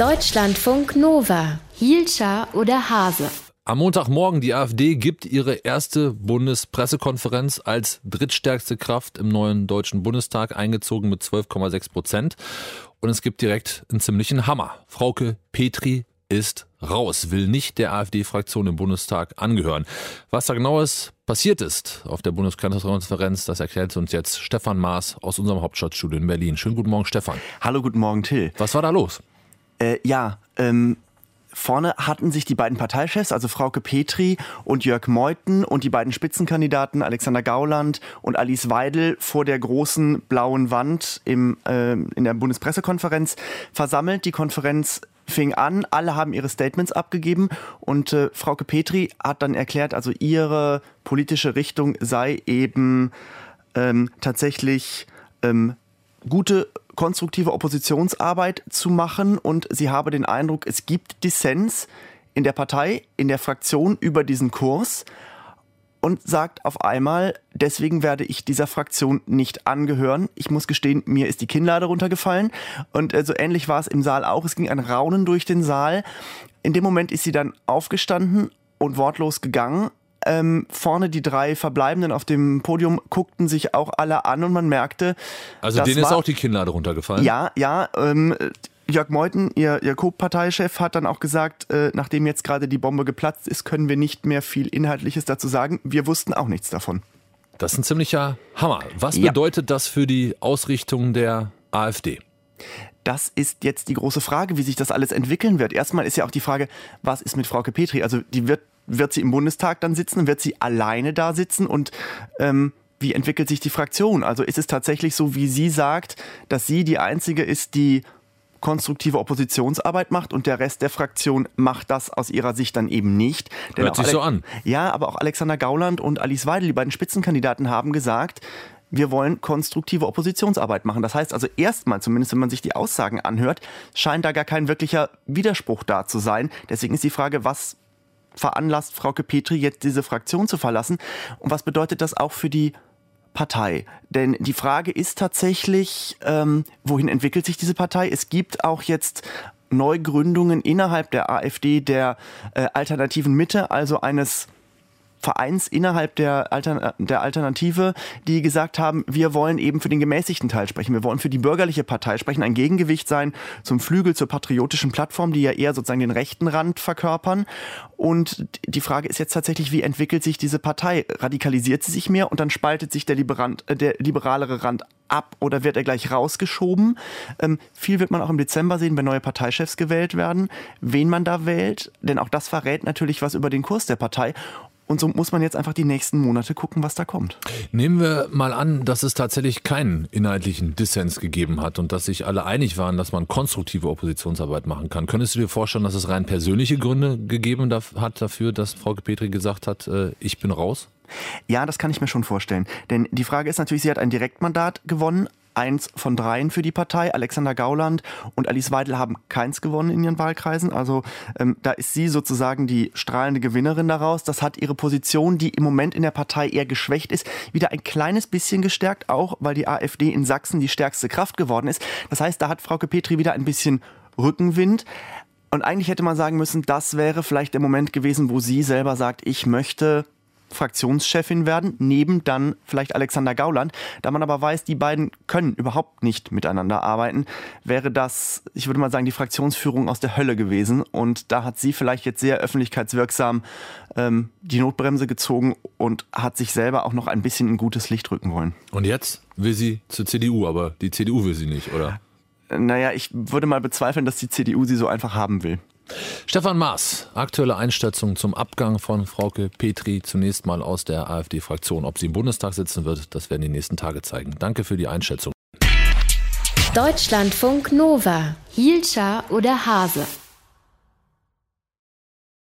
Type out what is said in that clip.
Deutschlandfunk Nova. Hielscher oder Hase? Am Montagmorgen, die AfD gibt ihre erste Bundespressekonferenz als drittstärkste Kraft im neuen Deutschen Bundestag, eingezogen mit 12,6 Prozent. Und es gibt direkt einen ziemlichen Hammer. Frauke Petri ist raus, will nicht der AfD-Fraktion im Bundestag angehören. Was da genaues passiert ist auf der Bundespressekonferenz, das erklärt uns jetzt Stefan Maas aus unserem Hauptstadtstudio in Berlin. Schönen guten Morgen, Stefan. Hallo, guten Morgen, Till. Was war da los? Äh, ja, ähm, Vorne hatten sich die beiden Parteichefs, also Frauke Petri und Jörg Meuthen und die beiden Spitzenkandidaten Alexander Gauland und Alice Weidel vor der großen blauen Wand im, äh, in der Bundespressekonferenz versammelt. Die Konferenz fing an, alle haben ihre Statements abgegeben und äh, Frauke Petri hat dann erklärt, also ihre politische Richtung sei eben ähm, tatsächlich ähm, gute konstruktive Oppositionsarbeit zu machen und sie habe den Eindruck, es gibt Dissens in der Partei, in der Fraktion über diesen Kurs und sagt auf einmal, deswegen werde ich dieser Fraktion nicht angehören. Ich muss gestehen, mir ist die Kinnlade runtergefallen und äh, so ähnlich war es im Saal auch. Es ging ein Raunen durch den Saal. In dem Moment ist sie dann aufgestanden und wortlos gegangen ähm, vorne die drei Verbleibenden auf dem Podium guckten sich auch alle an und man merkte. Also denen ist auch die Kinnlade runtergefallen? Ja, ja. Ähm, Jörg Meuthen, ihr, ihr Co-Parteichef, hat dann auch gesagt, äh, nachdem jetzt gerade die Bombe geplatzt ist, können wir nicht mehr viel Inhaltliches dazu sagen. Wir wussten auch nichts davon. Das ist ein ziemlicher Hammer. Was ja. bedeutet das für die Ausrichtung der AfD? Das ist jetzt die große Frage, wie sich das alles entwickeln wird. Erstmal ist ja auch die Frage, was ist mit Frauke Petri? Also die wird wird sie im Bundestag dann sitzen? Wird sie alleine da sitzen? Und ähm, wie entwickelt sich die Fraktion? Also ist es tatsächlich so, wie sie sagt, dass sie die Einzige ist, die konstruktive Oppositionsarbeit macht und der Rest der Fraktion macht das aus ihrer Sicht dann eben nicht. Denn Hört sich so an. Ja, aber auch Alexander Gauland und Alice Weidel, die beiden Spitzenkandidaten, haben gesagt, wir wollen konstruktive Oppositionsarbeit machen. Das heißt also erstmal, zumindest wenn man sich die Aussagen anhört, scheint da gar kein wirklicher Widerspruch da zu sein. Deswegen ist die Frage, was veranlasst Frauke Petri jetzt diese Fraktion zu verlassen? Und was bedeutet das auch für die Partei? Denn die Frage ist tatsächlich, ähm, wohin entwickelt sich diese Partei? Es gibt auch jetzt Neugründungen innerhalb der AfD der äh, alternativen Mitte, also eines Vereins innerhalb der, Altern der Alternative, die gesagt haben, wir wollen eben für den gemäßigten Teil sprechen. Wir wollen für die bürgerliche Partei sprechen, ein Gegengewicht sein zum Flügel, zur patriotischen Plattform, die ja eher sozusagen den rechten Rand verkörpern. Und die Frage ist jetzt tatsächlich, wie entwickelt sich diese Partei? Radikalisiert sie sich mehr und dann spaltet sich der, Liberant, äh, der liberalere Rand ab oder wird er gleich rausgeschoben? Ähm, viel wird man auch im Dezember sehen, wenn neue Parteichefs gewählt werden, wen man da wählt. Denn auch das verrät natürlich was über den Kurs der Partei. Und so muss man jetzt einfach die nächsten Monate gucken, was da kommt. Nehmen wir mal an, dass es tatsächlich keinen inhaltlichen Dissens gegeben hat und dass sich alle einig waren, dass man konstruktive Oppositionsarbeit machen kann. Könntest du dir vorstellen, dass es rein persönliche Gründe gegeben hat dafür, dass Frau Petri gesagt hat, äh, ich bin raus? Ja, das kann ich mir schon vorstellen. Denn die Frage ist natürlich, sie hat ein Direktmandat gewonnen, eins von dreien für die Partei. Alexander Gauland und Alice Weidel haben keins gewonnen in ihren Wahlkreisen. Also ähm, da ist sie sozusagen die strahlende Gewinnerin daraus. Das hat ihre Position, die im Moment in der Partei eher geschwächt ist, wieder ein kleines bisschen gestärkt, auch weil die AfD in Sachsen die stärkste Kraft geworden ist. Das heißt, da hat Frauke Petri wieder ein bisschen Rückenwind. Und eigentlich hätte man sagen müssen, das wäre vielleicht der Moment gewesen, wo sie selber sagt, ich möchte Fraktionschefin werden, neben dann vielleicht Alexander Gauland. Da man aber weiß, die beiden können überhaupt nicht miteinander arbeiten, wäre das, ich würde mal sagen, die Fraktionsführung aus der Hölle gewesen. Und da hat sie vielleicht jetzt sehr öffentlichkeitswirksam ähm, die Notbremse gezogen und hat sich selber auch noch ein bisschen in gutes Licht rücken wollen. Und jetzt will sie zur CDU, aber die CDU will sie nicht, oder? Naja, ich würde mal bezweifeln, dass die CDU sie so einfach haben will. Stefan Maas, aktuelle Einschätzung zum Abgang von Frauke Petri, zunächst mal aus der AfD-Fraktion. Ob sie im Bundestag sitzen wird, das werden die nächsten Tage zeigen. Danke für die Einschätzung. Deutschlandfunk Nova, Hielscher oder Hase.